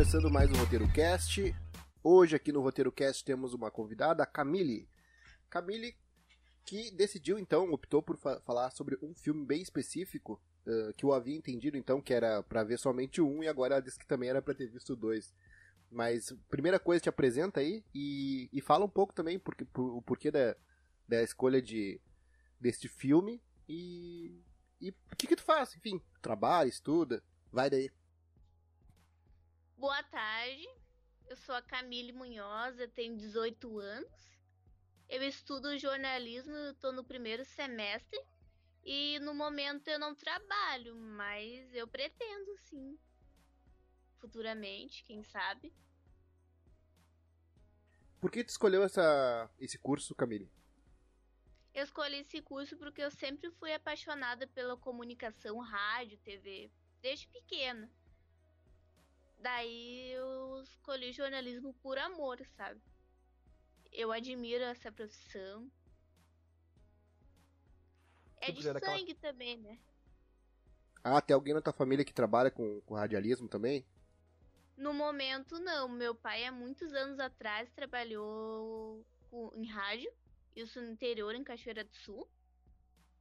Começando mais um Roteiro Cast. Hoje aqui no Roteiro Cast temos uma convidada, a Camille. Camille que decidiu então, optou por fa falar sobre um filme bem específico, uh, que eu havia entendido então que era para ver somente um e agora ela disse que também era para ter visto dois. Mas primeira coisa, te apresenta aí e, e fala um pouco também porque, por, o porquê da, da escolha de deste filme e e o que que tu faz? Enfim, trabalha, estuda, vai daí. Boa tarde, eu sou a Camille Munhoz, eu tenho 18 anos. Eu estudo jornalismo, estou no primeiro semestre e no momento eu não trabalho, mas eu pretendo sim. Futuramente, quem sabe. Por que tu escolheu essa, esse curso, Camille? Eu escolhi esse curso porque eu sempre fui apaixonada pela comunicação, rádio, TV, desde pequena. Daí eu escolhi jornalismo por amor, sabe? Eu admiro essa profissão. É Tipo, de sangue aquela- também, né? Ah, tem alguém na tua família que trabalha com, com radialismo também? No momento, não. Meu pai, há muitos anos atrás, trabalhou com- em rádio. Isso no interior, em Cachoeira do Sul.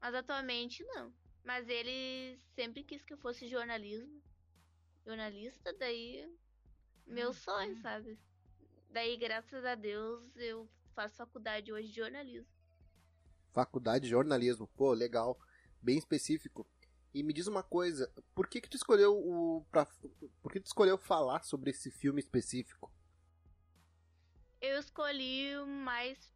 Mas atualmente, não. Mas ele sempre quis que eu fosse jornalismo. Jornalista, daí... Meu sonho, sabe? Daí, graças a Deus, eu faço faculdade hoje de jornalismo. Faculdade de jornalismo. Pô, legal. Bem específico. E me diz uma coisa, por que que tu escolheu o pra, por que tu escolheu falar sobre esse filme específico? Eu escolhi mais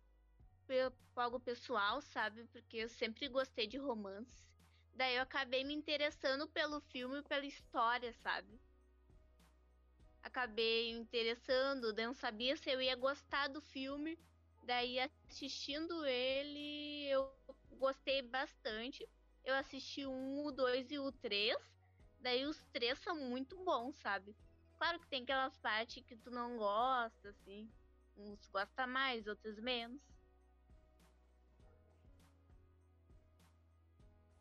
algo pessoal, sabe? Porque eu sempre gostei de romance. Daí eu acabei me interessando pelo filme e pela história, sabe? Acabei interessando, eu não sabia se eu ia gostar do filme. Daí assistindo ele, eu gostei bastante. Eu assisti 1, o 2 e o 3. Daí os três são muito bons, sabe? Claro que tem aquelas partes que tu não gosta, assim. Uns gosta mais, outros menos.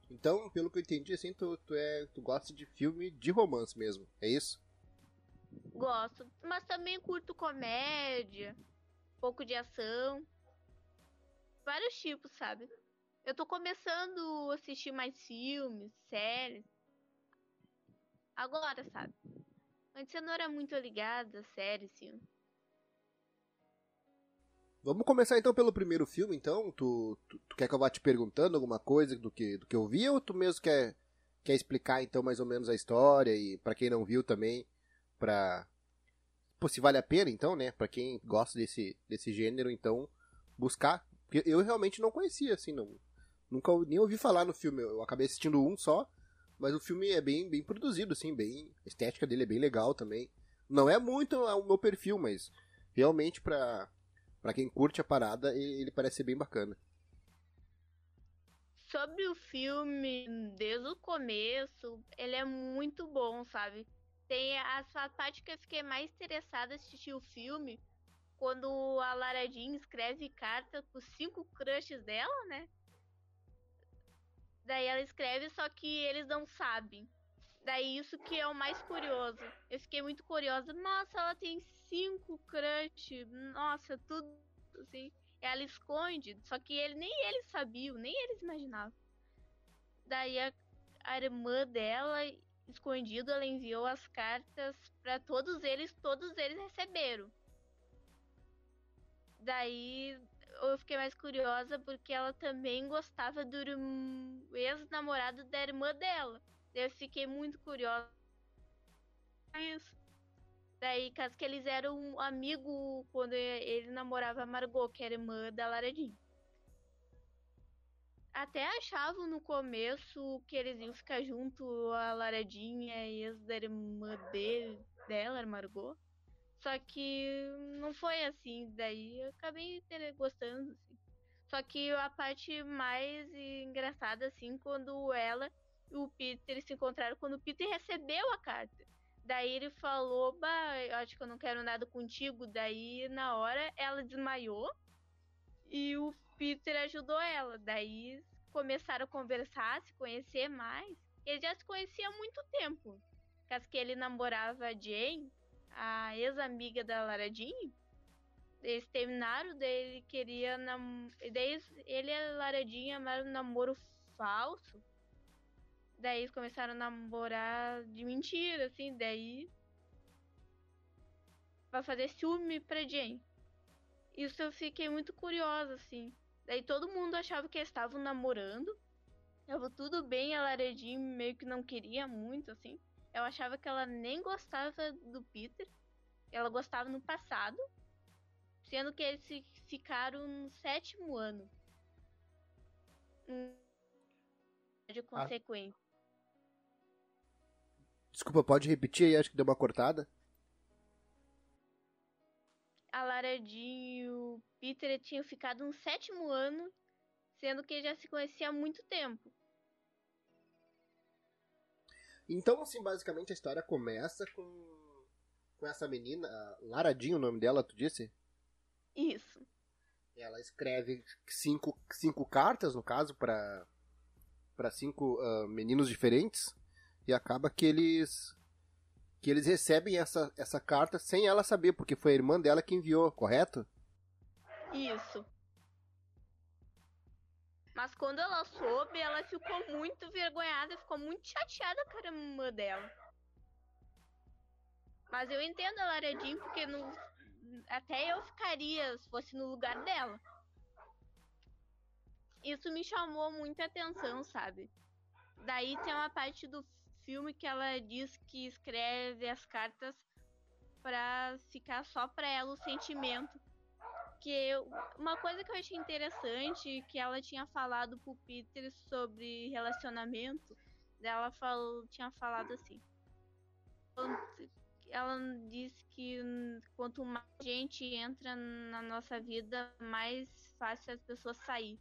Então, pelo que eu entendi, assim, tu, tu, é, tu gosta de filme de romance mesmo, é isso? Gosto, mas também curto comédia, um pouco de ação. Vários tipos, sabe? Eu tô começando a assistir mais filmes, séries. Agora, sabe? Antes eu não era muito ligada a séries, filmes. Vamos começar então pelo primeiro filme, então. Tu, tu, tu quer que eu vá te perguntando alguma coisa do que, do que eu vi ou tu mesmo quer, quer explicar então mais ou menos a história e pra quem não viu também, pra... Pô, se vale a pena então, né? Pra quem gosta desse, desse gênero, então, buscar. Porque eu realmente não conhecia, assim, não, nunca nem ouvi falar no filme. Eu acabei assistindo um só, mas o filme é bem, bem produzido, assim, bem... A estética dele é bem legal também. Não é muito o meu perfil, mas realmente pra... Pra quem curte a parada, ele parece ser bem bacana. Sobre o filme, desde o começo, ele é muito bom, sabe? Tem a parte que eu fiquei mais interessada assistir o filme, quando a Lara Jean escreve carta com cinco crushes dela, né? Daí ela escreve, só que eles não sabem. Daí isso que é o mais curioso. Eu fiquei muito curiosa. Nossa, ela tem cinco crushes. Nossa, tudo assim. Ela esconde, só que ele nem eles sabiam, nem eles imaginavam. Daí a, a irmã dela, escondido, ela enviou as cartas para todos eles, todos eles receberam. Daí eu fiquei mais curiosa porque ela também gostava do ex-namorado da irmã dela. Eu fiquei muito curiosa. Isso. Daí, caso que eles eram um amigo quando ele namorava a Margot, que era irmã da Lara Jean. Até achavam no começo que eles iam ficar junto, a Lara Jean e a ex da irmã dele, dela, Margot. Só que não foi assim, daí eu acabei gostando, assim. Só que a parte mais engraçada, assim, quando ela e o Peter se encontraram, quando o Peter recebeu a carta. Daí ele falou, bah, eu acho que eu não quero nada contigo. Daí, na hora, ela desmaiou e o Peter ajudou ela. Daí começaram a conversar, se conhecer mais. Eles já se conheciam há muito tempo. caso que ele namorava a Jane, a ex-amiga da Lara Jean. Eles terminaram, daí ele queria. Nam... Daí ele e a Lara Jean amaram um namoro falso. Daí eles começaram a namorar de mentira, assim, daí. Pra fazer ciúme pra Jane. Isso eu fiquei muito curiosa, assim. Daí todo mundo achava que eles estavam namorando. Tava tudo bem, a Jean meio que não queria muito, assim. Eu achava que ela nem gostava do Peter. Ela gostava no passado. Sendo que eles ficaram no sétimo ano. De ah. consequência. Ah. Desculpa, pode repetir aí? Acho que deu uma cortada. A Lara Jean e o Peter tinham ficado no sétimo ano, sendo que já se conhecia há muito tempo. Então, assim, basicamente a história começa com, com essa menina, Laradinho, o nome dela, tu disse? Isso. Ela escreve cinco, cinco cartas, no caso, para para cinco uh, meninos diferentes e acaba que eles que eles recebem essa, essa carta sem ela saber, porque foi a irmã dela que enviou, correto? Isso. Mas quando ela soube, ela ficou muito vergonhada, ficou muito chateada com a irmã dela. Mas eu entendo a Lara porque no... até eu ficaria se fosse no lugar dela. Isso me chamou muita atenção, sabe? Daí tem uma parte do filme que ela diz que escreve as cartas para ficar só para ela o sentimento porque uma coisa que eu achei interessante que ela tinha falado pro Peter sobre relacionamento, ela falou, tinha falado assim. Ela disse que quanto mais gente entra na nossa vida, mais fácil as pessoas sair.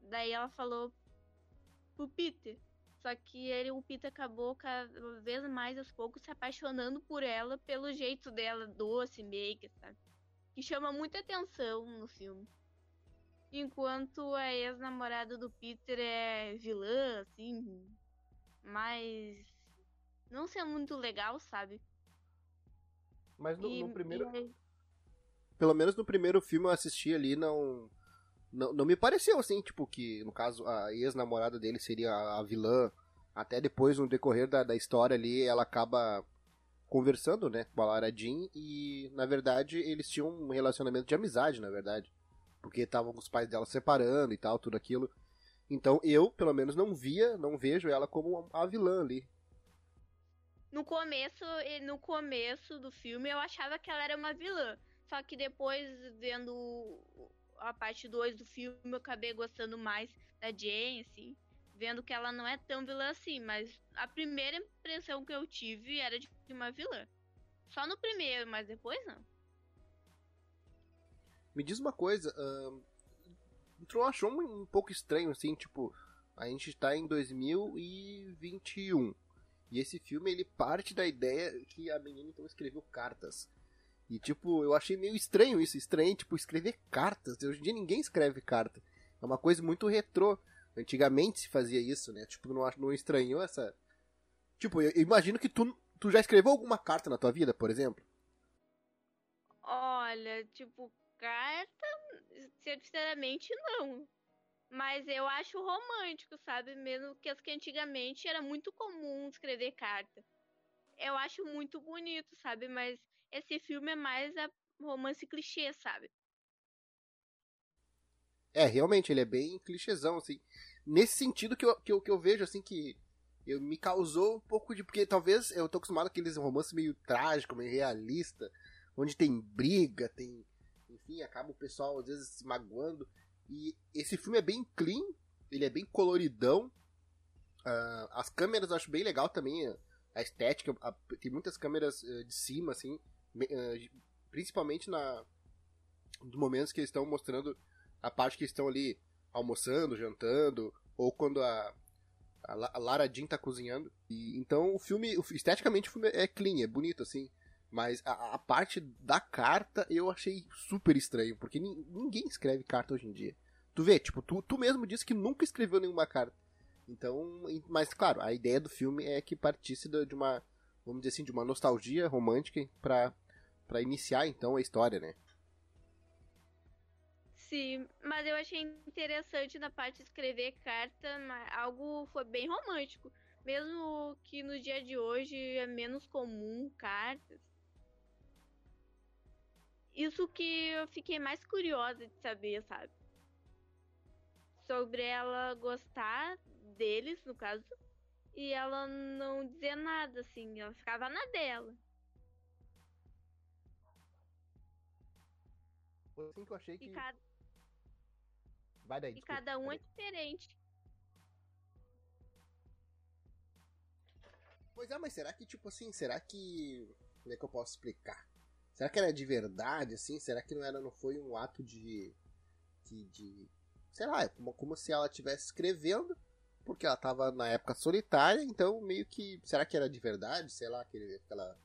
Daí ela falou pro Peter. Só que ele, o Peter acabou cada vez mais aos poucos se apaixonando por ela pelo jeito dela, doce, meiga, sabe? que chama muita atenção no filme. Enquanto a ex-namorada do Peter é vilã, assim, mas não ser muito legal, sabe? Mas no, e, no primeiro. E... Pelo menos no primeiro filme eu assisti ali, não, não. Não me pareceu assim, tipo, que no caso a ex-namorada dele seria a vilã. Até depois, no decorrer da, da história ali, ela acaba conversando, né, com a Lara Jean e, na verdade, eles tinham um relacionamento de amizade, na verdade. Porque estavam os pais dela separando e tal, tudo aquilo. Então eu, pelo menos, não via, não vejo ela como a vilã ali. No começo, no começo do filme eu achava que ela era uma vilã. Só que depois, vendo a parte 2 do filme, eu acabei gostando mais da Jane, assim vendo que ela não é tão vilã assim, mas a primeira impressão que eu tive era de uma vilã. Só no primeiro, mas depois não. Me diz uma coisa, uh, tu achou um, um pouco estranho assim, tipo, a gente tá em 2021 e esse filme ele parte da ideia que a menina então escreveu cartas. E tipo, eu achei meio estranho isso, estranho, tipo, escrever cartas. Hoje em dia ninguém escreve carta. É uma coisa muito retrô. Antigamente se fazia isso, né? Tipo, não, não estranhou essa. Tipo, eu, imagino que tu, tu já escreveu alguma carta na tua vida, por exemplo? Olha, tipo, carta, sinceramente não. Mas eu acho romântico, sabe? Mesmo que as que antigamente era muito comum escrever carta. Eu acho muito bonito, sabe? Mas esse filme é mais a romance clichê, sabe? É, realmente, ele é bem clichêzão, assim. Nesse sentido que eu, que eu, que eu vejo, assim, que eu, me causou um pouco de. Porque talvez eu tô acostumado com aqueles romances meio trágico, meio realista, onde tem briga, tem. Enfim, acaba o pessoal às vezes se magoando. E esse filme é bem clean, ele é bem coloridão. Uh, as câmeras eu acho bem legal também. A estética, a, tem muitas câmeras uh, de cima, assim. Uh, principalmente na. Nos momentos que eles estão mostrando a parte que estão ali almoçando, jantando, ou quando a, a Lara Jean tá cozinhando. E, então o filme, esteticamente o filme é clean, é bonito assim. Mas a, a parte da carta eu achei super estranho, porque ninguém escreve carta hoje em dia. Tu vê, tipo, tu, tu mesmo disse que nunca escreveu nenhuma carta. Então, mas claro, a ideia do filme é que partisse de uma, vamos dizer assim, de uma nostalgia romântica para para iniciar então a história, né? Sim, mas eu achei interessante na parte de escrever carta, algo foi bem romântico. Mesmo que no dia de hoje é menos comum cartas. Isso que eu fiquei mais curiosa de saber, sabe? Sobre ela gostar deles, no caso, e ela não dizer nada, assim, ela ficava na dela. Foi assim que eu achei que. E cada, Vai daí, e desculpa, cada um é diferente. Pois é, mas será que, tipo assim, será que. Como é que eu posso explicar? Será que era de verdade, assim? Será que não era, não foi um ato de. de. de sei lá, como, como se ela estivesse escrevendo, porque ela tava na época solitária, então meio que. Será que era de verdade? Sei lá, aquele, aquela.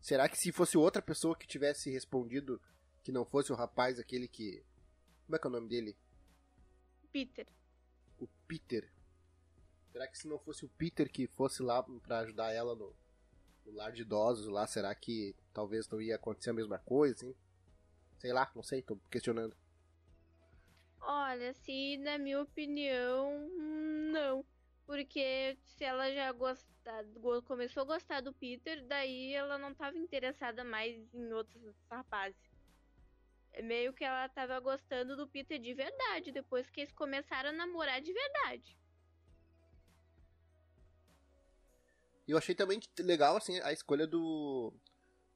Será que se fosse outra pessoa que tivesse respondido que não fosse o rapaz aquele que. Como é que é o nome dele? Peter. O Peter. Será que se não fosse o Peter que fosse lá para ajudar ela no, no, lar de idosos lá, será que talvez não ia acontecer a mesma coisa, assim? Sei lá, não sei, tô questionando. Olha, se na minha opinião, não. Porque se ela já gostar, começou a gostar do Peter, daí ela não estava interessada mais em outros rapazes. Meio que ela estava gostando do Peter de verdade, depois que eles começaram a namorar de verdade. Eu achei também legal, assim, a escolha do.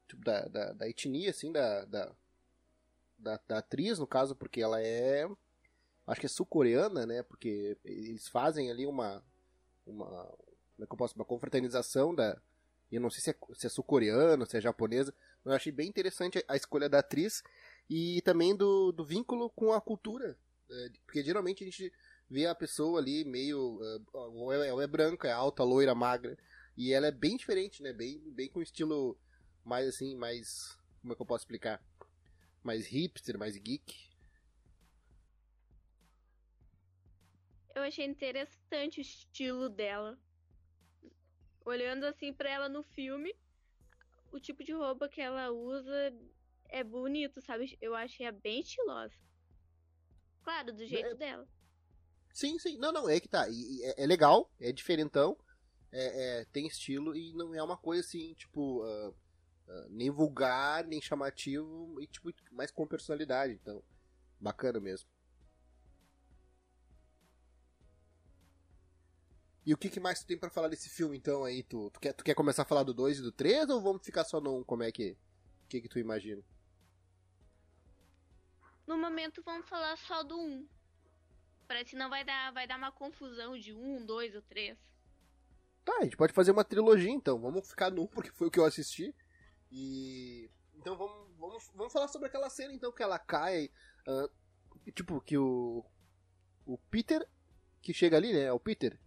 Tipo, da, da, da etnia, assim, da, da, da, da atriz, no caso, porque ela é. Acho que é sul-coreana, né? Porque eles fazem ali uma. Uma. Como é que eu posso? Uma confraternização da. Eu não sei se é, se é sul-coreana, se é japonesa, mas eu achei bem interessante a escolha da atriz e também do, do vínculo com a cultura. É, porque geralmente a gente vê a pessoa ali meio. ou é, ou é branca, é alta, loira, magra. E ela é bem diferente, né? Bem, bem com estilo mais assim, mais. Como é que eu posso explicar? Mais hipster, mais geek. Eu achei interessante o estilo dela. Olhando assim para ela no filme, o tipo de roupa que ela usa é bonito, sabe? Eu achei bem estilosa. Claro, do jeito é... dela. Sim, sim. Não, não, é que tá. E, é, é legal, é diferentão é, é, tem estilo e não é uma coisa assim, tipo, uh, uh, nem vulgar, nem chamativo, e tipo, mais com personalidade. Então, bacana mesmo. E o que, que mais tu tem para falar desse filme, então, aí? Tu, tu, quer, tu quer começar a falar do 2 e do 3 ou vamos ficar só no 1? Como é que. O que, que tu imagina? No momento vamos falar só do 1. Parece que não vai dar, vai dar uma confusão de 1, 2 ou 3. Tá, a gente pode fazer uma trilogia então. Vamos ficar no porque foi o que eu assisti. E. Então vamos, vamos, vamos falar sobre aquela cena então que ela cai. Uh, tipo, que o. O Peter. Que chega ali, né? É o Peter.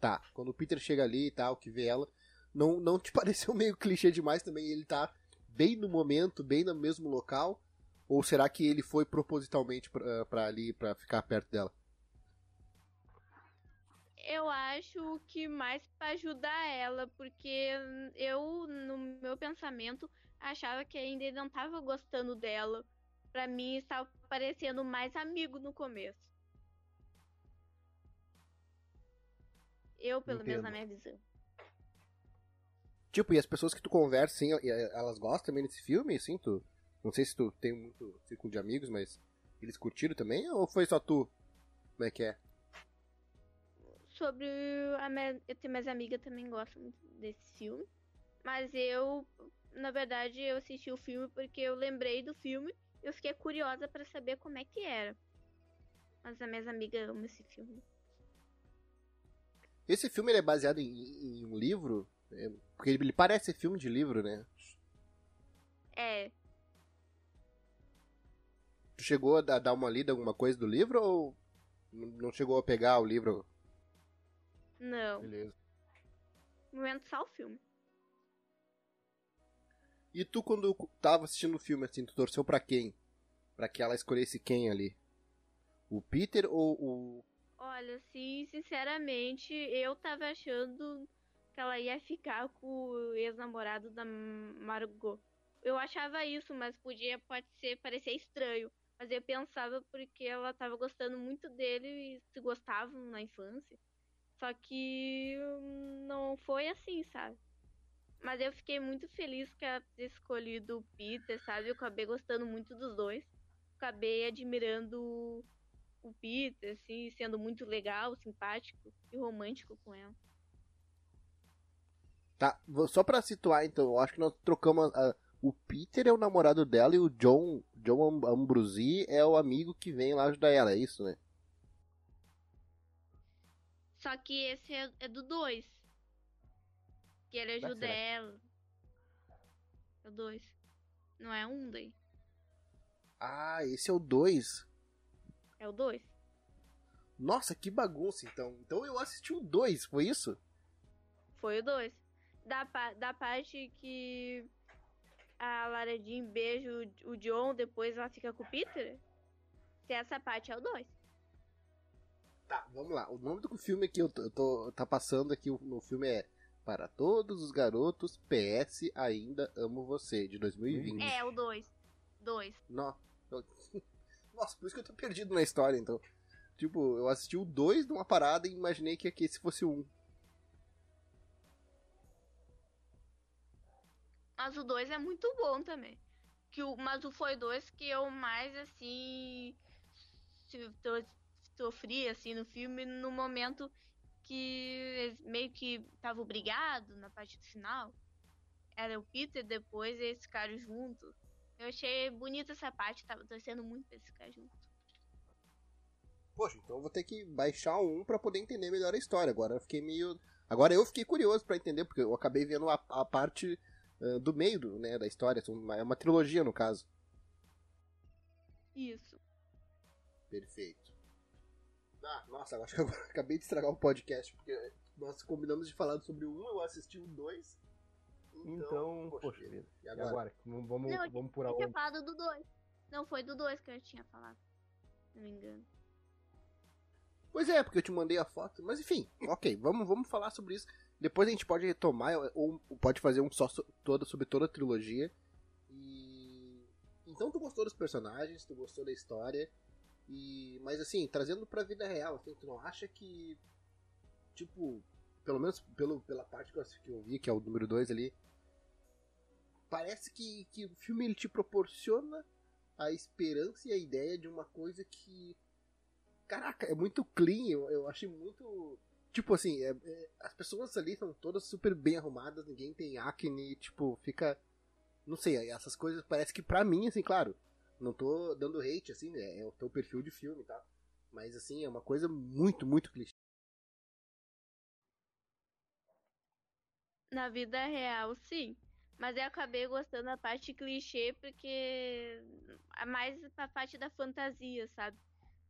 Tá, quando o Peter chega ali e tal, que vê ela. Não, não te pareceu meio clichê demais também? Ele tá bem no momento, bem no mesmo local? Ou será que ele foi propositalmente pra, pra ali, pra ficar perto dela? eu acho que mais para ajudar ela, porque eu, no meu pensamento, achava que ainda ele não estava gostando dela. Para mim, estava parecendo mais amigo no começo. Eu, pelo Entendo. menos, na minha visão. Tipo, e as pessoas que tu conversa, assim, elas gostam também desse filme, assim, tu... Não sei se tu tem muito círculo de amigos, mas eles curtiram também, ou foi só tu? Como é que é? sobre a minha, eu tenho mais amiga também gosta muito desse filme, mas eu, na verdade, eu assisti o filme porque eu lembrei do filme, eu fiquei curiosa para saber como é que era. Mas as minhas amigas amam esse filme. Esse filme é baseado em, em um livro? É, porque ele parece filme de livro, né? É. Tu chegou a dar uma lida alguma coisa do livro ou não chegou a pegar o livro não. Beleza. No momento só o filme. E tu, quando tava assistindo o filme, assim, tu torceu pra quem? Pra que ela escolhesse quem ali? O Peter ou o. Olha, sim, sinceramente, eu tava achando que ela ia ficar com o ex-namorado da Margot. Eu achava isso, mas podia, pode ser, parecer estranho. Mas eu pensava porque ela tava gostando muito dele e se gostavam na infância. Só que não foi assim, sabe? Mas eu fiquei muito feliz que ela ter escolhido o Peter, sabe? Eu acabei gostando muito dos dois. Acabei admirando o Peter, assim, sendo muito legal, simpático e romântico com ela. Tá, só pra situar então, eu acho que nós trocamos. A, o Peter é o namorado dela e o John, John Ambrosi é o amigo que vem lá ajudar ela, é isso, né? Só que esse é, é do 2. Que ele ajuda ela. É o 2. Não é um daí. Ah, esse é o 2. É o 2. Nossa, que bagunça então. Então eu assisti o 2, foi isso? Foi o 2. Da, da parte que a Lara Jean beija o, John, depois ela fica com o Peter. Se essa parte é o 2. Tá, vamos lá. O nome do filme que eu tô, eu tô tá passando aqui no filme é Para Todos os Garotos, PS Ainda Amo Você, de 2020. É, o 2. 2. Não. Nossa, por isso que eu tô perdido na história, então. Tipo, eu assisti o 2 de uma parada e imaginei que aqui esse fosse o 1. Um. Mas o 2 é muito bom também. Que o, mas o foi dois que eu mais, assim, sofri, assim, no filme, no momento que meio que tava obrigado na parte do final. Era o Peter, depois esse cara junto. Eu achei bonita essa parte, tava torcendo muito pra esse ficar junto. Poxa, então eu vou ter que baixar um para poder entender melhor a história. Agora eu fiquei meio. Agora eu fiquei curioso para entender, porque eu acabei vendo a, a parte uh, do meio do, né, da história. É uma trilogia, no caso. Isso. Perfeito. Ah, nossa, acho que eu acabei de estragar o podcast, porque nós combinamos de falar sobre o 1, eu assisti o 2. Então, então poxa, vida. E agora? E agora? Vamos, não, vamos por aonde? Eu tinha falado do 2. Não, foi do 2 que eu tinha falado. Se não me engano. Pois é, porque eu te mandei a foto. Mas enfim, ok, vamos, vamos falar sobre isso. Depois a gente pode retomar, ou pode fazer um só todo, sobre toda a trilogia. E. Então tu gostou dos personagens, tu gostou da história. E. Mas assim, trazendo pra vida real, assim, tu não acha que. Tipo, pelo menos pelo, pela parte que eu, que eu vi, que é o número 2 ali, parece que, que o filme ele te proporciona a esperança e a ideia de uma coisa que. Caraca, é muito clean, eu, eu achei muito. Tipo assim, é, é, as pessoas ali são todas super bem arrumadas, ninguém tem acne, tipo, fica. Não sei, essas coisas parece que pra mim, assim, claro, não tô dando hate, assim, é, é o teu perfil de filme, tá? Mas assim, é uma coisa muito, muito clichê. Na vida real, sim. Mas eu acabei gostando da parte clichê porque é mais a parte da fantasia, sabe?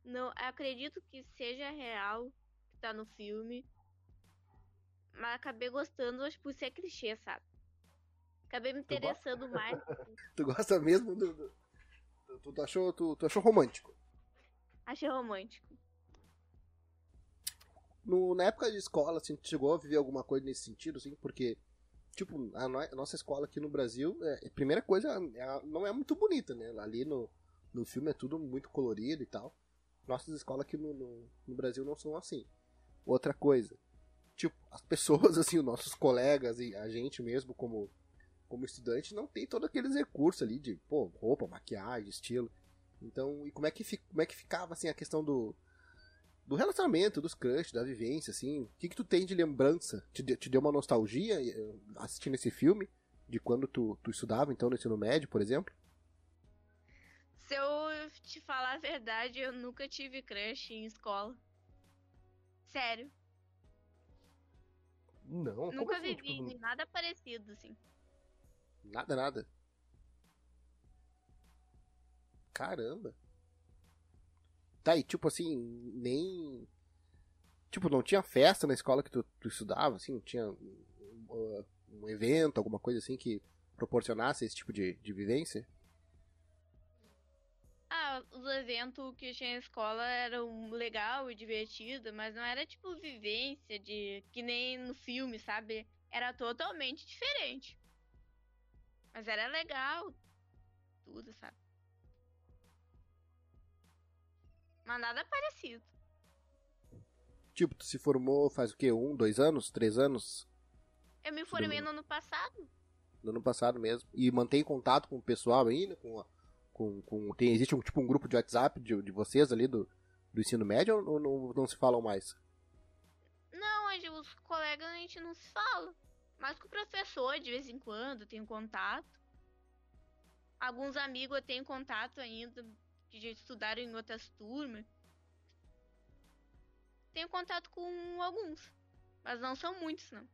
Não, acredito que seja real tá no filme. Mas acabei gostando, acho por ser clichê, sabe? Acabei me interessando mais. tu gosta mesmo do. do... Tu, tu, achou, tu, tu achou romântico? Achei romântico no, na época de escola, assim, chegou a viver alguma coisa nesse sentido, assim, porque, tipo, a, no, a nossa escola aqui no Brasil, é, a primeira coisa, é, não é muito bonita, né? Ali no, no filme é tudo muito colorido e tal. Nossas escolas aqui no, no, no Brasil não são assim. Outra coisa, tipo, as pessoas, assim, os nossos colegas e a gente mesmo, como, como estudante, não tem todos aqueles recursos ali de, pô, roupa, maquiagem, estilo. Então, e como é que, como é que ficava, assim, a questão do do relacionamento, dos crush, da vivência, assim. O que, que tu tem de lembrança? Te, te deu uma nostalgia eh, assistindo esse filme? De quando tu, tu estudava, então, no ensino médio, por exemplo? Se eu te falar a verdade, eu nunca tive crush em escola. Sério. Não, Nunca assim, vivi tipo... nada parecido, assim. Nada, nada. Caramba. Tá, e tipo assim, nem. Tipo, não tinha festa na escola que tu, tu estudava, assim, não tinha um, um, evento, alguma coisa assim que proporcionasse esse tipo de, de vivência? Os eventos que tinha na escola eram legal e divertido, mas não era tipo vivência de que nem no filme, sabe? Era totalmente diferente. Mas era legal, tudo, sabe? Mas nada parecido. Tipo, tu se formou faz o quê? Um, dois anos? Três anos? Eu me formei no ano passado. No ano passado mesmo. E mantém contato com o pessoal ainda? Com, a, com, com tem, existe um tipo um grupo de WhatsApp de, de vocês ali do, do ensino médio ou não, não se falam mais? Não, hoje os colegas a gente não se fala. Mas com o professor, de vez em quando, tenho contato. Alguns amigos eu tenho contato ainda, que já estudaram em outras turmas. Tenho contato com alguns, mas não são muitos, não.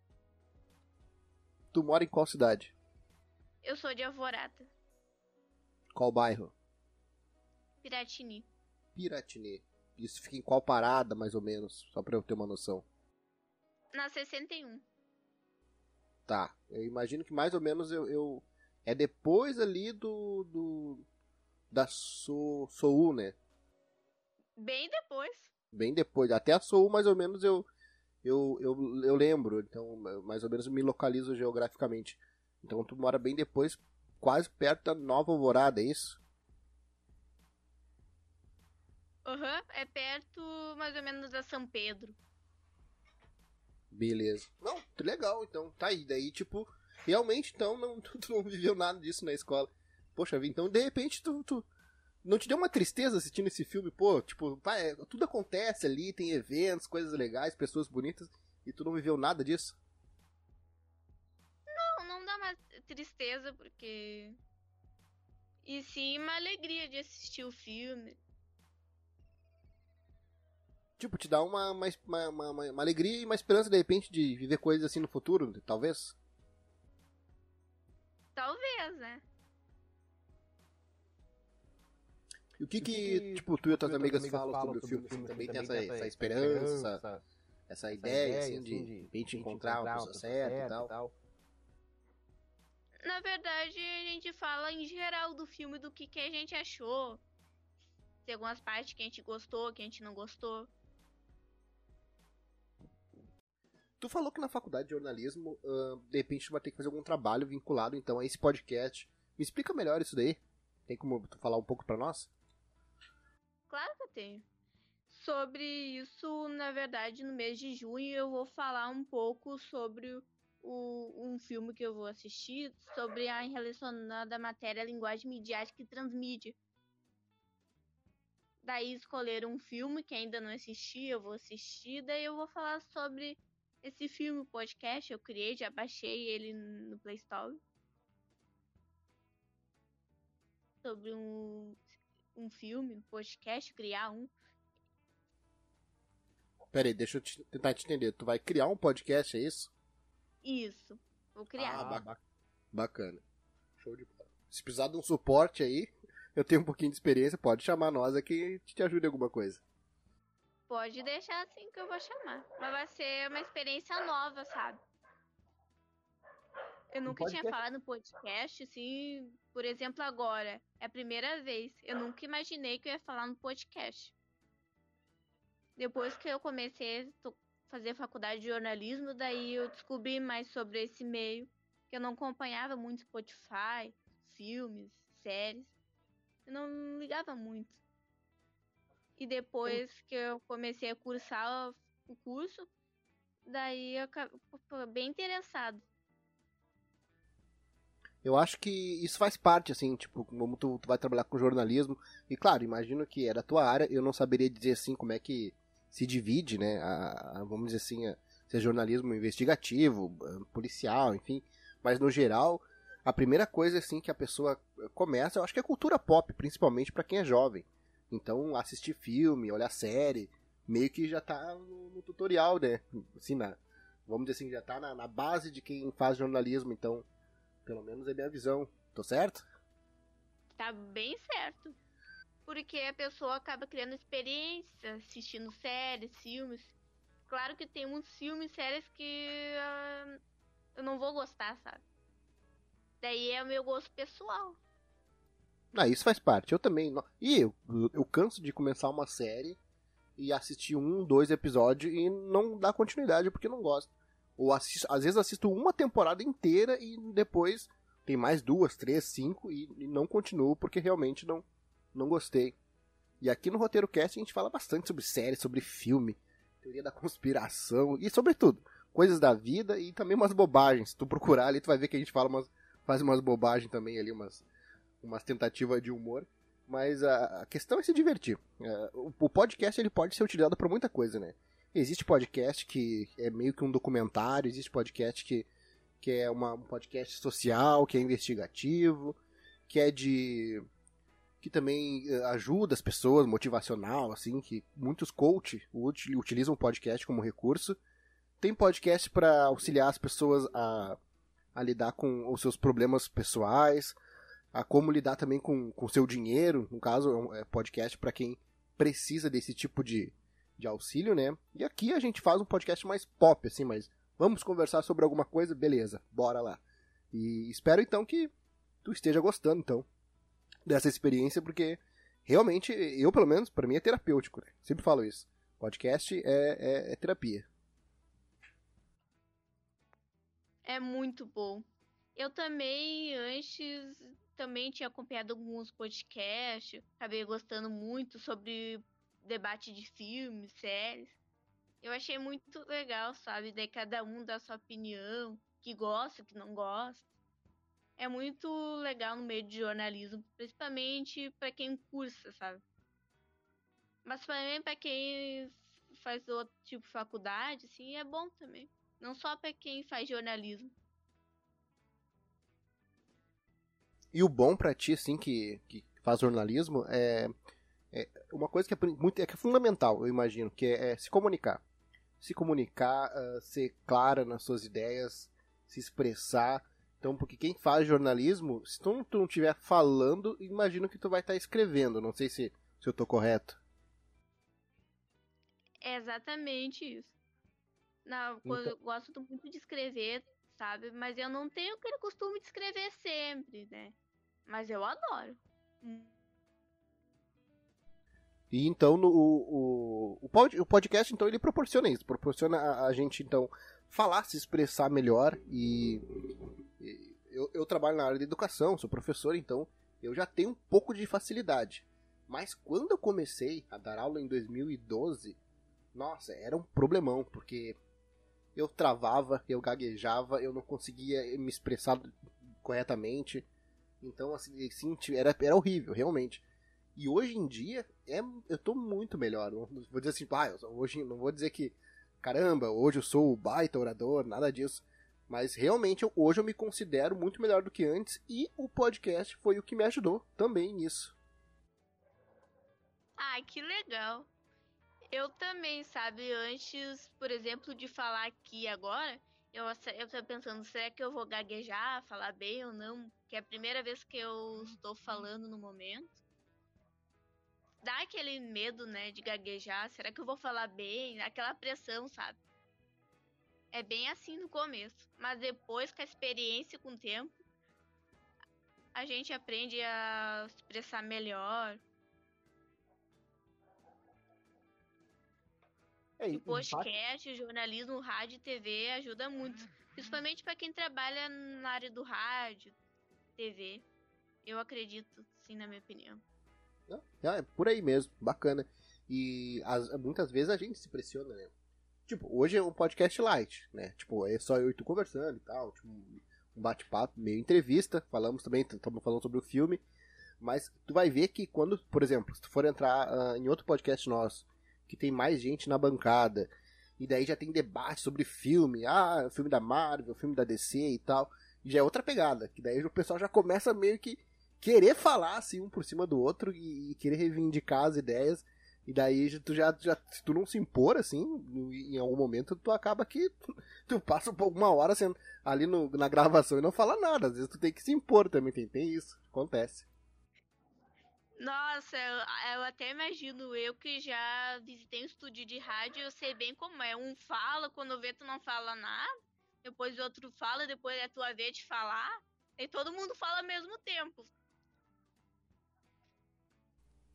Tu mora em qual cidade? Eu sou de Alvorada. Qual bairro? Piratini. Piratini. Isso fica em qual parada, mais ou menos? Só pra eu ter uma noção. Na 61. Tá. Eu imagino que mais ou menos eu. eu... É depois ali do. do da so, Soul, né? Bem depois. Bem depois. Até a Soul, mais ou menos, eu, eu, eu, eu lembro. Então, mais ou menos, me localizo geograficamente. Então, tu mora bem depois, quase perto da Nova Alvorada, é isso? Aham, uhum, é perto mais ou menos da São Pedro. Beleza. Não, legal, então. Tá aí. Daí, tipo, realmente, então, não, tu, tu não viveu nada disso na escola. Poxa vida, então de repente tu, tu, não te deu uma tristeza assistindo esse filme? Pô, tipo, é, tudo acontece ali, tem eventos, coisas legais, pessoas bonitas, e tu não viveu nada disso? Tristeza, porque. E sim uma alegria de assistir o filme. Tipo, te dá uma, uma, uma, uma, uma alegria e uma esperança, de repente, de viver coisas assim no futuro, talvez? Talvez, né? E o que que, tipo, tu e outras amigas falam sobre o filme? Assim, também tem essa, essa esperança, essa, essa ideia, assim, de, de repente encontrar uma pessoa certa e tal. Na verdade, a gente fala em geral do filme, do que, que a gente achou. Tem algumas partes que a gente gostou, que a gente não gostou. Tu falou que na faculdade de jornalismo, uh, de repente tu vai ter que fazer algum trabalho vinculado então a esse podcast. Me explica melhor isso daí. Tem como tu falar um pouco para nós? Claro que eu tenho. Sobre isso, na verdade, no mês de junho eu vou falar um pouco sobre o, um filme que eu vou assistir, sobre a relacionada matéria linguagem midiática e transmídia. Daí escolher um filme que ainda não assisti, eu vou assistir, daí eu vou falar sobre esse filme, podcast, eu criei, já baixei ele no Play Store. Sobre um um filme, um podcast, criar um. Peraí, deixa eu te, tentar te entender. Tu vai criar um podcast, é isso? Isso. Vou criar. Ah, ba bacana. Show de bola. Se precisar de um suporte aí, eu tenho um pouquinho de experiência, pode chamar nós aqui que te ajude em alguma coisa. Pode deixar assim que eu vou chamar. Mas vai ser uma experiência nova, sabe? Eu nunca tinha falado no podcast, assim, por exemplo, agora. É a primeira vez. Eu nunca imaginei que eu ia falar no podcast. Depois que eu comecei a fazer faculdade de jornalismo, daí eu descobri mais sobre esse meio. Que eu não acompanhava muito Spotify, filmes, séries. Eu não ligava muito. E depois que eu comecei a cursar o curso, daí eu fiquei bem interessado. Eu acho que isso faz parte, assim, tipo, como tu, tu vai trabalhar com jornalismo. E claro, imagino que era a tua área, eu não saberia dizer assim como é que se divide, né? A, a, vamos dizer assim, a, se é jornalismo investigativo, policial, enfim. Mas no geral, a primeira coisa assim que a pessoa começa, eu acho que é cultura pop, principalmente para quem é jovem. Então, assistir filme, olhar série, meio que já tá no, no tutorial, né? Assim, na, vamos dizer assim, já tá na, na base de quem faz jornalismo, então pelo menos é minha visão. Tô certo? Tá bem certo. Porque a pessoa acaba criando experiência, assistindo séries, filmes. Claro que tem uns filmes, séries que uh, eu não vou gostar, sabe? Daí é o meu gosto pessoal. Ah, isso faz parte. Eu também. E eu, eu canso de começar uma série e assistir um, dois episódios e não dar continuidade porque não gosto. Ou assisto, às vezes assisto uma temporada inteira e depois tem mais duas, três, cinco e, e não continuo porque realmente não, não gostei. E aqui no Roteiro Cast a gente fala bastante sobre série, sobre filme, teoria da conspiração e sobre tudo. Coisas da vida e também umas bobagens. Se tu procurar ali, tu vai ver que a gente fala umas, faz umas bobagens também ali, umas, umas tentativas de humor. Mas a, a questão é se divertir. É, o, o, podcast ele pode ser utilizado para muita coisa, né? Existe podcast que é meio que um documentário, existe podcast que, que é uma, um podcast social, que é investigativo, que é de que também eh, ajuda as pessoas, motivacional, assim, que muitos coach utilizam o podcast como recurso. Tem podcast para auxiliar as pessoas a, a lidar com os seus problemas pessoais, a como lidar também com o seu dinheiro, no caso, é um podcast para quem precisa desse tipo de, de auxílio, né? E aqui a gente faz um podcast mais pop, assim, mas vamos conversar sobre alguma coisa? Beleza, bora lá. E espero então que tu esteja gostando, então dessa experiência, porque realmente, eu pelo menos, para mim é terapêutico, né? Sempre falo isso. Podcast é, é, é terapia. É muito bom. Eu também, antes, também tinha acompanhado alguns podcasts, acabei gostando muito sobre debate de filmes, séries. Eu achei muito legal, sabe? Daí cada um dá sua opinião, que gosta, que não gosta é muito legal no meio de jornalismo, principalmente para quem cursa, sabe? Mas também para quem faz outro tipo de faculdade, assim, é bom também. Não só para quem faz jornalismo. E o bom para ti, assim, que, que faz jornalismo, é, é uma coisa que é, muito, é, que é fundamental, eu imagino, que é, é se comunicar. Se comunicar, uh, ser clara nas suas ideias, se expressar, então, porque quem faz jornalismo, se tu, não estiver falando, imagino que tu vai estar tá escrevendo. Não sei se, se eu tô correto. É exatamente isso. Não, então... eu gosto muito de escrever, sabe? Mas eu não tenho aquele costume de escrever sempre, né? Mas eu adoro. E então no, o, o, o podcast então ele proporciona isso, proporciona a, a gente então falar, se expressar melhor e eu, eu trabalho na área de educação, sou professor, então eu já tenho um pouco de facilidade. Mas quando eu comecei a dar aula em 2012, nossa, era um problemão, porque eu travava, eu gaguejava, eu não conseguia me expressar corretamente. Então, assim, era, era horrível, realmente. E hoje em dia, é, eu tô muito melhor. Vou dizer assim, ah, hoje não vou dizer que, caramba, hoje eu sou o baita orador, nada disso. Mas realmente hoje eu me considero muito melhor do que antes e o podcast foi o que me ajudou também nisso. Ah, que legal. Eu também, sabe, antes, por exemplo, de falar aqui agora, eu, eu tô pensando, será que eu vou gaguejar, falar bem ou não? Que é a primeira vez que eu estou falando no momento. Dá aquele medo, né, de gaguejar. Será que eu vou falar bem? Aquela pressão, sabe? É bem assim no começo, mas depois com a experiência com o tempo, a gente aprende a expressar melhor. É, o podcast, jornalismo, rádio e TV ajuda muito, principalmente para quem trabalha na área do rádio, TV. Eu acredito, sim, na minha opinião. É, é por aí mesmo, bacana. E as, muitas vezes a gente se pressiona, né? Tipo, hoje é um podcast light, né? Tipo, é só eu e tu conversando e tal. Tipo, um bate-papo, meio entrevista. Falamos também, estamos falando sobre o filme. Mas tu vai ver que quando, por exemplo, se tu for entrar uh, em outro podcast nosso, que tem mais gente na bancada, e daí já tem debate sobre filme, ah, filme da Marvel, filme da DC e tal, já é outra pegada, que daí o pessoal já começa meio que querer falar assim um por cima do outro e, e querer reivindicar as ideias e daí tu já, já, se tu não se impor assim, em algum momento tu acaba que tu passa uma hora assim, ali no, na gravação e não fala nada. Às vezes tu tem que se impor também, tem, tem isso, acontece. Nossa, eu, eu, até imagino, eu que já visitei um estúdio de rádio, eu sei bem como é. Um fala, quando vê tu não fala nada, depois o outro fala, depois é tua vez de falar, e todo mundo fala ao mesmo tempo.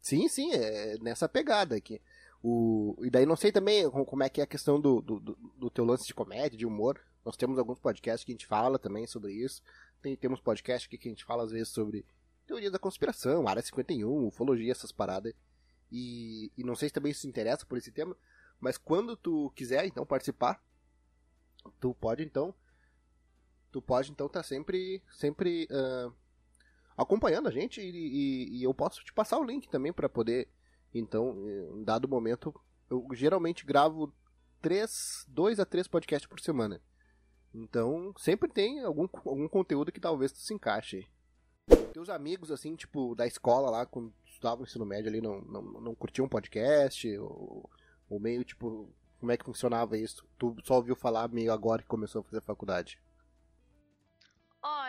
Sim, sim, é nessa pegada aqui. O, e daí não sei também como é que é a questão do, do, do teu lance de comédia, de humor. Nós temos alguns podcasts que a gente fala também sobre isso. Tem, temos podcasts aqui que a gente fala às vezes sobre teoria da conspiração, área 51, ufologia, essas paradas. E, e não sei se também se interessa por esse tema, mas quando tu quiser então participar, tu pode então tu pode então estar tá sempre sempre uh, acompanhando a gente e, e, e, eu posso te passar o link também para poder então em dado momento eu geralmente gravo três dois a três podcasts por semana. Então sempre tem algum, algum conteúdo que talvez tu se encaixe. Teus amigos assim tipo da escola lá quando estudavam ensino médio ali não não, não curtiam podcast? Ou, ou meio tipo como é que funcionava isso? Tu só ouviu falar meio agora que começou a fazer faculdade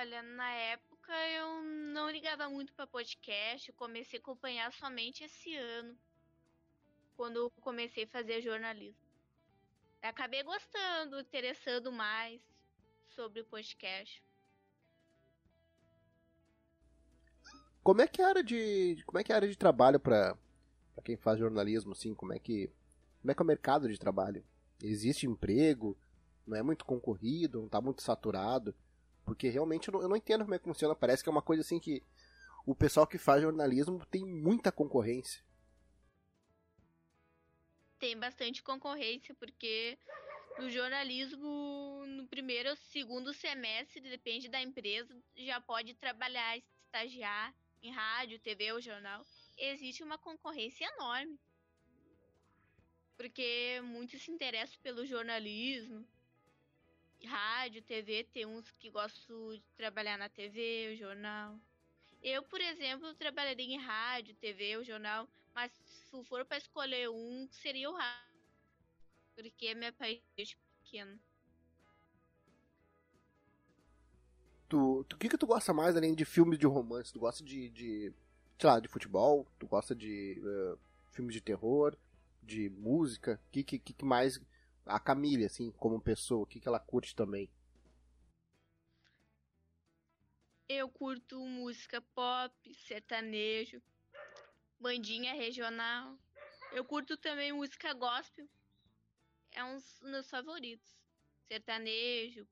Olha, na época eu não ligava muito para podcast, eu comecei a acompanhar somente esse ano, quando eu comecei a fazer jornalismo. acabei gostando, interessando mais sobre o podcast. Como é que é a área de, como é que é área de trabalho para quem faz jornalismo assim, como é que como é que é o mercado de trabalho? Existe emprego? Não é muito concorrido, não está muito saturado? Porque realmente eu não, eu não entendo como é que funciona. Parece que é uma coisa assim que o pessoal que faz jornalismo tem muita concorrência. Tem bastante concorrência, porque no jornalismo, no primeiro ou segundo semestre, depende da empresa, já pode trabalhar, estagiar em rádio, TV ou jornal. Existe uma concorrência enorme. Porque muitos se interessam pelo jornalismo, rádio, TV, tem uns que gostam de trabalhar na TV, o jornal. Eu, por exemplo, trabalharia em rádio, TV, o jornal, mas se for para escolher um, seria o rádio. Porque é minha país pequeno. Tu, o que que tu gosta mais além de filmes de romance? Tu gosta de, de sei lá, de futebol? Tu gosta de uh, filmes de terror? De música? Que, que, que mais a Camille, assim, como pessoa, o que, que ela curte também? Eu curto música pop, sertanejo, bandinha regional. Eu curto também música gospel. É um dos meus favoritos. Sertanejo.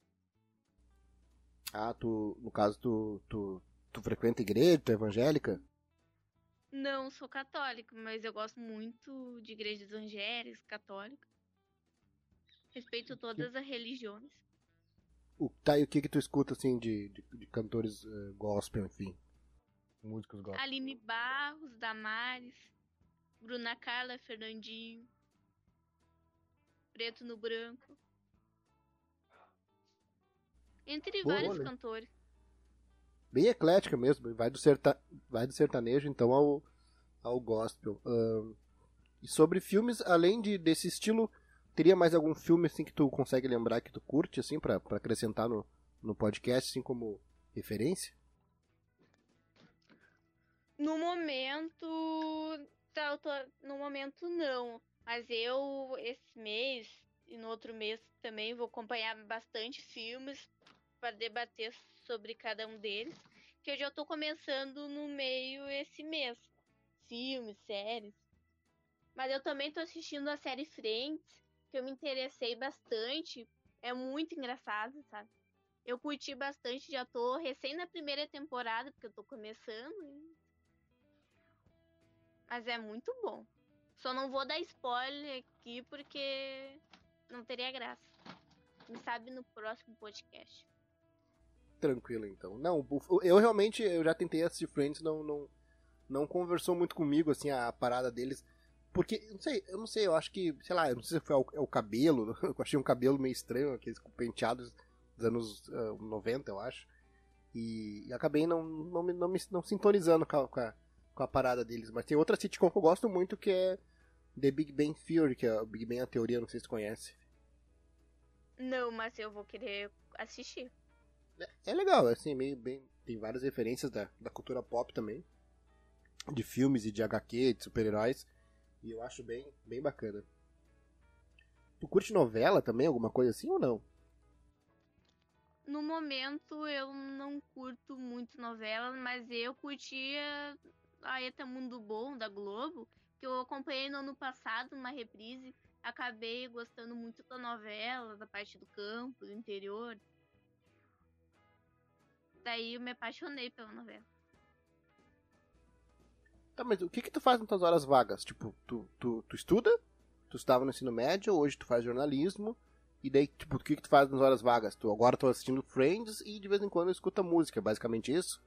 Ah, tu, no caso, tu, tu, tu frequenta igreja, tu é evangélica? Não, sou católica, mas eu gosto muito de igrejas evangélicas, católicas. Respeito todas as religiões. O, tá, e o que que tu escuta, assim, de, de, de cantores uh, gospel, enfim? Músicos gospel. Aline Barros, Damares, Bruna Carla, Fernandinho, Preto no Branco. Entre Boa, vários olha. cantores. Bem eclética mesmo, vai do, serta, vai do sertanejo, então, ao, ao gospel. Uh, e sobre filmes, além de, desse estilo Teria mais algum filme assim que tu consegue lembrar que tu curte, assim, pra acrescentar no, no podcast, assim, como referência? No momento. Tá, tô, no momento não. Mas eu, esse mês e no outro mês também, vou acompanhar bastante filmes para debater sobre cada um deles. Que eu já tô começando no meio esse mês. Filmes, séries. Mas eu também tô assistindo a série Friends que eu me interessei bastante. É muito engraçado, sabe? Eu curti bastante, já tô recém na primeira temporada, porque eu tô começando. Mas é muito bom. Só não vou dar spoiler aqui porque não teria graça. Quem sabe no próximo podcast. Tranquilo então. Não, eu realmente eu já tentei assistir Friends, não não não conversou muito comigo assim a parada deles. Porque, não sei, eu não sei, eu acho que, sei lá, eu não sei se foi o, é o cabelo, eu achei um cabelo meio estranho, aqueles penteados dos anos uh, ah, 90, eu acho. E, e, acabei não, não, não, não me não sintonizando com a, com a, com, a, parada deles. Mas tem outra sitcom que eu gosto muito que é The Big Bang Theory, que é o Big Bang a Teoria, não sei se conhece. Não, mas eu vou querer assistir. É, é legal, assim, meio bem. Tem várias referências da, da cultura pop também. De filmes e de HQ, de super-heróis. E eu acho bem, bem bacana. Tu curte novela também, alguma coisa assim ou não? No momento eu não curto muito novela, mas eu curtia a Eta Mundo Bom da Globo, que eu acompanhei no ano passado, uma reprise. Acabei gostando muito da novela, da parte do campo, do interior. Daí eu me apaixonei pela novela. Tá, mas o que que tu faz nas tuas horas vagas? Tipo, tu, tu, tu estuda? Tu estudava no ensino médio, hoje tu faz jornalismo. E daí, tipo, o que que tu faz nas horas vagas? Tu agora tô assistindo Friends e de vez em quando escuta música, é basicamente isso?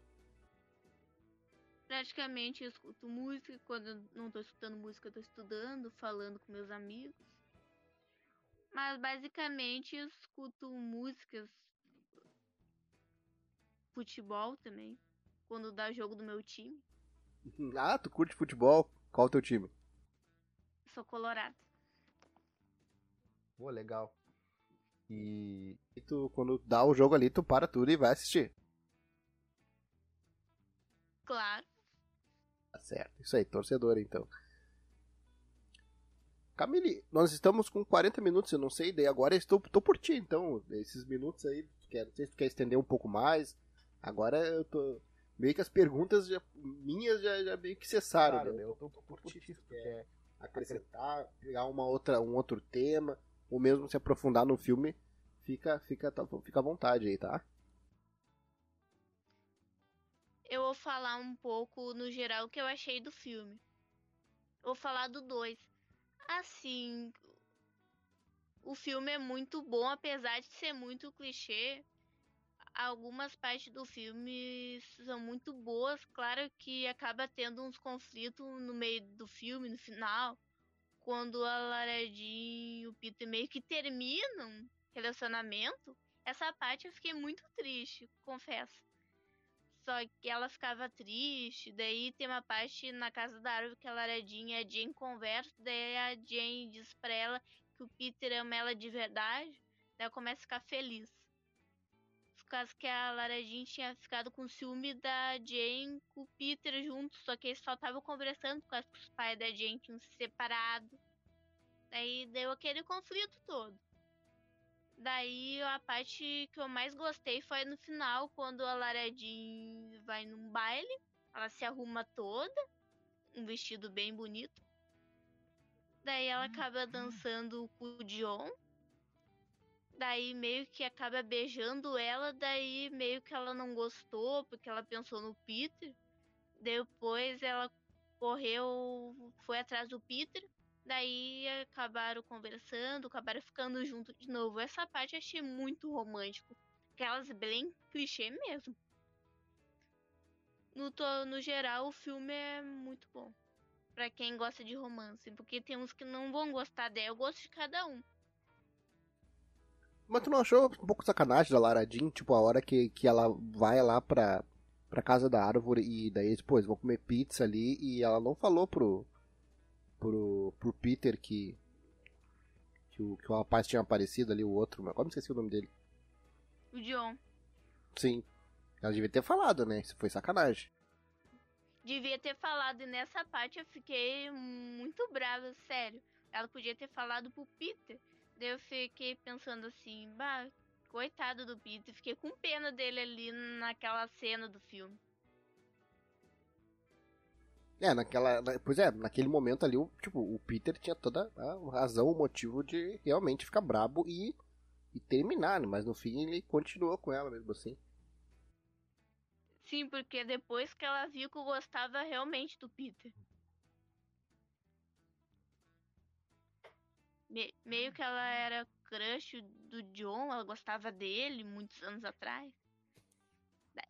Praticamente eu escuto música, quando eu não tô escutando música, eu tô estudando, falando com meus amigos. Mas basicamente eu escuto músicas, futebol também, quando dá jogo do meu time. Ah, tu curte futebol? Qual é o teu time? Sou colorado. Pô, legal. E, e tu, quando dá o jogo ali, tu para tudo e vai assistir. Claro. Tá certo. Isso aí, torcedor então. Camille, nós estamos com 40 minutos, eu não sei, daí agora eu estou tô por ti, então, esses minutos aí, quer, não sei se tu quer estender um pouco mais. Agora eu tô. Meio que as perguntas já, minhas já, já meio que cessaram, Cara, né? eu tô por ti, se tu quer. acrescentar, pegar uma outra, um outro tema, ou mesmo se aprofundar no filme, fica, fica, tá- fica à vontade aí, tá? Eu vou falar um pouco no geral o que eu achei do filme. Eu vou falar do 2. Assim, o filme é muito bom, apesar de ser muito clichê. Algumas partes do filme são muito boas. Claro que acaba tendo uns conflitos no meio do filme, no final. Quando a Jean e o Peter meio que terminam relacionamento. Essa parte eu fiquei muito triste, confesso. Só que ela ficava triste. Daí tem uma parte na casa da árvore que a Laradinha e a Jane conversam. Daí a Jane diz pra ela que o Peter ama ela de verdade. Daí ela começa a ficar feliz. Por causa que a Laradinha tinha ficado com ciúme da Jane com o Peter juntos. Só que eles só estavam conversando por causa que os pais da Jane tinham se separado. Daí deu aquele conflito todo. Daí a parte que eu mais gostei foi no final, quando a Lara Jean vai num baile, ela se arruma toda, um vestido bem bonito. Daí ela acaba dançando com o Dion. Daí meio que acaba beijando ela, daí meio que ela não gostou, porque ela pensou no Peter. Depois ela correu, foi atrás do Peter. Daí acabaram conversando, acabaram ficando junto de novo. Essa parte eu achei muito romântico. Aquelas bem clichê mesmo. No, no geral, o filme é muito bom. Pra quem gosta de romance. Porque tem uns que não vão gostar dela. Eu gosto de cada um. Mas tu não achou um pouco sacanagem da Lara Jean, tipo, a hora que, que ela vai lá pra, pra casa da árvore e daí depois vão comer pizza ali e ela não falou pro, pro, pro Peter que, que, o, que o rapaz tinha aparecido ali, o outro, mas me esqueci o nome dele. O Dion. Sim. Ela devia ter falado, né? Isso foi sacanagem. Devia ter falado. E nessa parte eu fiquei muito brava, sério. Ela podia ter falado pro Peter. Daí eu fiquei pensando assim, bah, coitado do Peter. Fiquei com pena dele ali naquela cena do filme. É, naquela. na- pois é, naquele momento ali, o, tipo, o Peter tinha toda a razão, o motivo de realmente ficar brabo e, e terminar, né? Mas no fim ele continuou com ela mesmo assim. Sim, porque depois que ela viu que eu gostava realmente do Peter. Me- meio que ela era crush do John, ela gostava dele muitos anos atrás.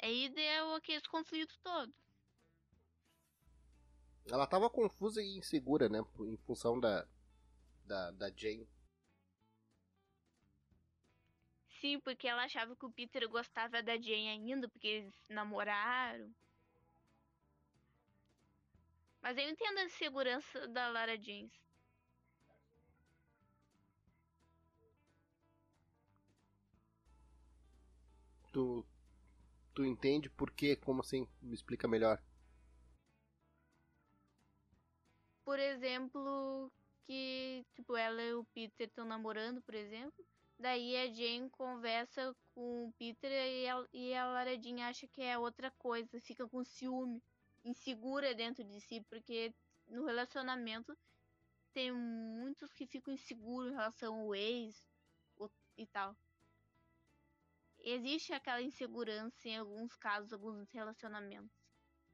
Aí deu aqueles conflitos todos. Ela tava confusa e insegura, né? Em função da, da, da Jane. Sim, porque ela achava que o Peter gostava da Jane ainda, porque eles namoraram. Mas eu entendo a insegurança da Lara Jeans. Tu, tu entende por quê? Como assim? Me explica melhor. Por exemplo, que tipo, ela e o Peter estão namorando, por exemplo. Daí a Jane conversa com o Peter e, ela, e a Lara Jean acha que é outra coisa, fica com ciúme. insegura dentro de si, porque no relacionamento tem muitos que ficam inseguros em relação ao ex e tal. Existe aquela insegurança em alguns casos, alguns relacionamentos.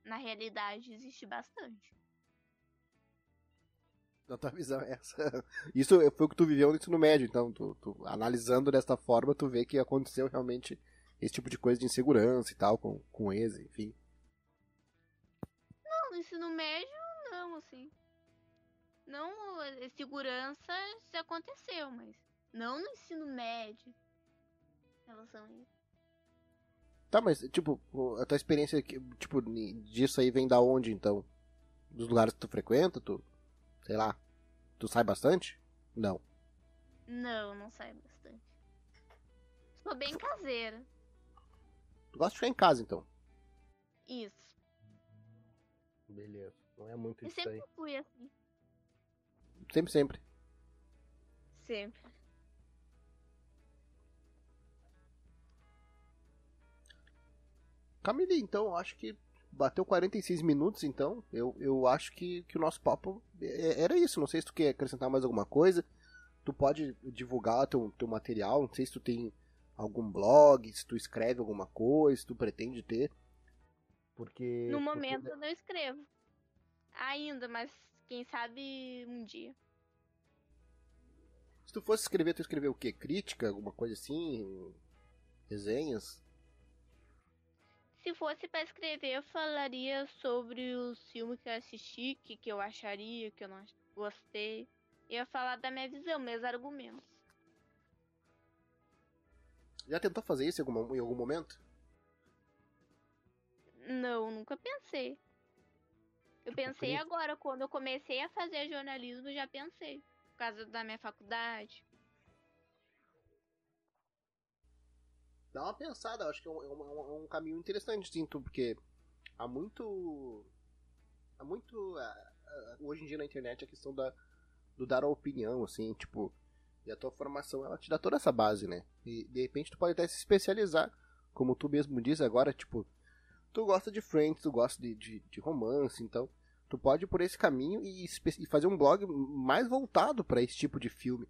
Na realidade, existe bastante. Na tua visão é essa. Isso foi o que tu viveu no ensino médio, então, tu, tu, analisando desta forma, tu vê que aconteceu realmente esse tipo de coisa de insegurança e tal, com, com ex, enfim. Não, no ensino médio, não, assim. Não, segurança se aconteceu, mas não no ensino médio. Em relação a isso. Tá, mas, tipo, a tua experiência, tipo, disso aí vem da onde, então? Dos lugares que tu frequenta, tu sei lá, tu sai bastante? Não. Não, não saio bastante. Sou bem caseira. Tu gosta de ficar em casa, então? Isso. Beleza. Não é muito Eu isso sempre aí. fui assim. Sempre, sempre. Sempre. Camille, então, acho que bateu 46 minutos, então. Eu, eu acho que, que o nosso papo é, era isso. Não sei se tu quer acrescentar mais alguma coisa. Tu pode divulgar teu, teu material. Não sei se tu tem algum blog, se tu escreve alguma coisa, se tu pretende ter. Porque. No porque- momento eu não escrevo. Ainda, mas quem sabe um dia. Se tu fosse escrever, tu escrever o quê? Crítica, alguma coisa assim? Resenhas? Se fosse pra escrever, eu falaria sobre os filmes que eu assisti, que, que eu acharia, que eu não gostei. Eu ia falar da minha visão, meus argumentos. Já tentou fazer isso em algum, em algum momento? Não, nunca pensei. Eu pensei crítica. agora, quando eu comecei a fazer jornalismo, já pensei. Por causa da minha faculdade. Dá uma pensada, acho que é um, é um- é um caminho interessante, sim, tu, porque há muito. Há muito. ah, ah, hoje em dia na internet a questão da, do dar a opinião, assim, tipo. E a tua formação, ela te dá toda essa base, né? E de repente tu pode até se especializar, como tu mesmo diz agora, tipo. Tu gosta de Friends, tu gosta de, de, de romance, então. Tu pode ir por esse caminho e, e fazer um blog mais voltado para esse tipo de filme.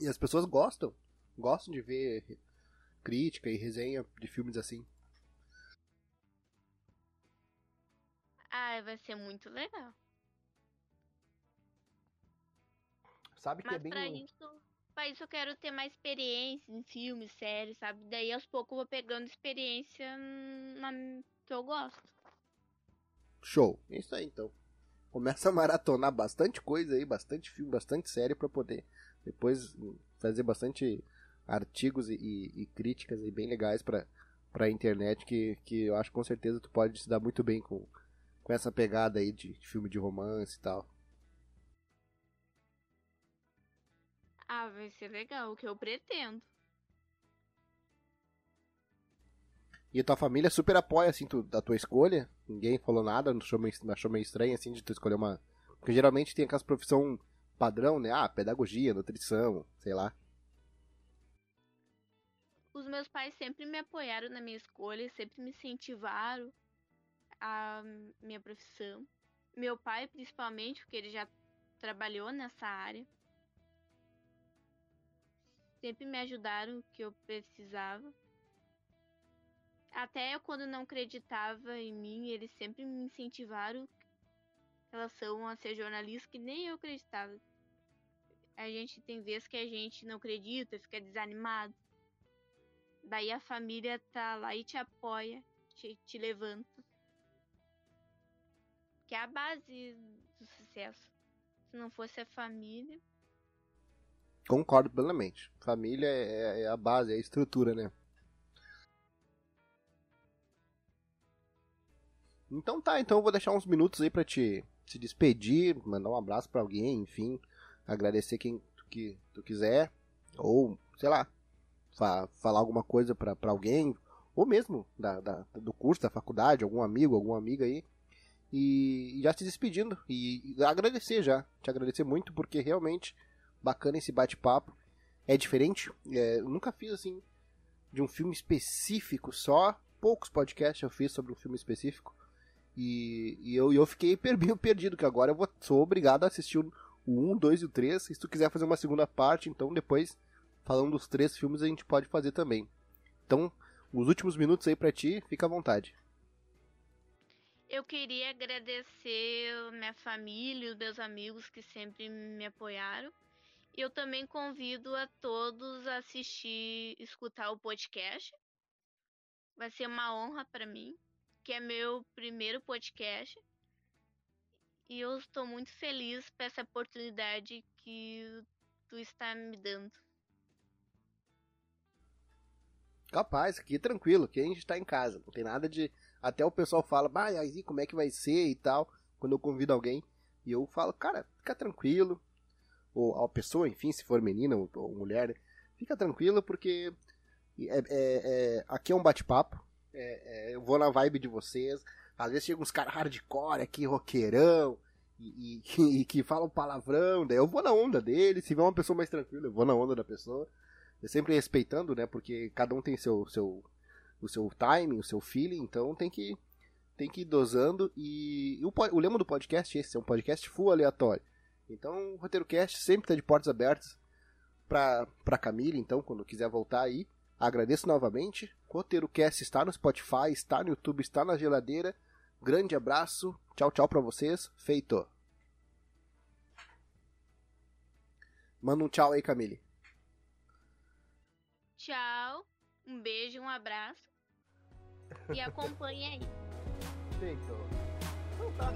E as pessoas gostam. Gostam de ver crítica e resenha de filmes assim. Ah, vai ser muito legal. Sabe que é Mas bem. pra isso, pra isso eu quero ter mais experiência em filmes, séries, sabe? Daí aos poucos eu vou pegando experiência na que eu gosto. Show. É isso aí então. Começa a maratonar bastante coisa aí, bastante filme, bastante série pra poder depois fazer bastante artigos e, e- e críticas aí bem legais pra, pra internet que, que eu acho que com certeza tu pode se dar muito bem com, com essa pegada aí de, de filme de romance e tal. Ah, vai ser legal, o que eu pretendo. E a tua família super apoia, assim, tu, da tua escolha. Ninguém falou nada, não achou meio, achou meio estranho, assim, de tu escolher uma... Porque geralmente tem aquelas profissão padrão, né? Ah, pedagogia, nutrição, sei lá. Meus pais sempre me apoiaram na minha escolha, sempre me incentivaram a minha profissão. Meu pai, principalmente, porque ele já trabalhou nessa área. Sempre me ajudaram o que eu precisava. Até quando não acreditava em mim, eles sempre me incentivaram em relação a ser jornalista, que nem eu acreditava. A gente tem vezes que a gente não acredita, fica desanimado. Daí a família tá lá e te apoia, te, te levanta. Que é a base do sucesso. Se não fosse a família. Concordo plenamente. Família é, é a base, é a estrutura, né? Então tá, então eu vou deixar uns minutos aí pra te se despedir, mandar um abraço pra alguém, enfim, agradecer quem tu, que, tu quiser, ou, sei lá, fa- falar alguma coisa pra alguém, ou mesmo da, da- do curso, da faculdade, algum amigo, alguma amiga aí, e, e já se despedindo, e, e agradecer já, te agradecer muito, porque realmente bacana esse bate-papo. É diferente. É, eu nunca fiz assim de um filme específico só. Poucos podcasts eu fiz sobre um filme específico. E, e eu, eu fiquei meio perdido, que agora eu vou, sou obrigado a assistir o 1, 2 e o 3. Se tu quiser fazer uma segunda parte, então depois, falando dos três filmes, a gente pode fazer também. Então, os últimos minutos aí pra ti, fica à vontade. Eu queria agradecer minha família, os meus amigos que sempre me apoiaram. Eu também convido a todos a assistir, escutar o podcast. Vai ser uma honra para mim, que é meu primeiro podcast. E eu estou muito feliz por essa oportunidade que tu está me dando. Capaz, aqui tranquilo, aqui a gente está em casa, não tem nada de até o pessoal fala, bah, aí como é que vai ser e tal, quando eu convido alguém. E eu falo, cara, fica tranquilo. Ou a pessoa, enfim, se for menina ou, ou mulher, né, fica tranquilo porque é, é, é, aqui é um bate-papo. É, é, eu vou na vibe de vocês. Às vezes chegam uns caras hardcore aqui, roqueirão, e, e, e, que falam palavrão. Daí eu vou na onda dele. Se vê uma pessoa mais tranquila, eu vou na onda da pessoa. Eu sempre respeitando, né? Porque cada um tem seu, seu, o seu timing, o seu feeling, então tem que tem que ir dosando e, o, o lema do podcast é esse, é um podcast full aleatório. Então o Roteiro Cast sempre está de portas abertas para para Camila, então quando quiser voltar aí, agradeço novamente. O Roteiro Cast está no Spotify, está no YouTube, está na geladeira. Grande abraço, tchau, tchau para vocês. Feito. Manda um tchau aí, Camille. Tchau, um beijo, um abraço. E acompanhe aí. Feito. Então tá.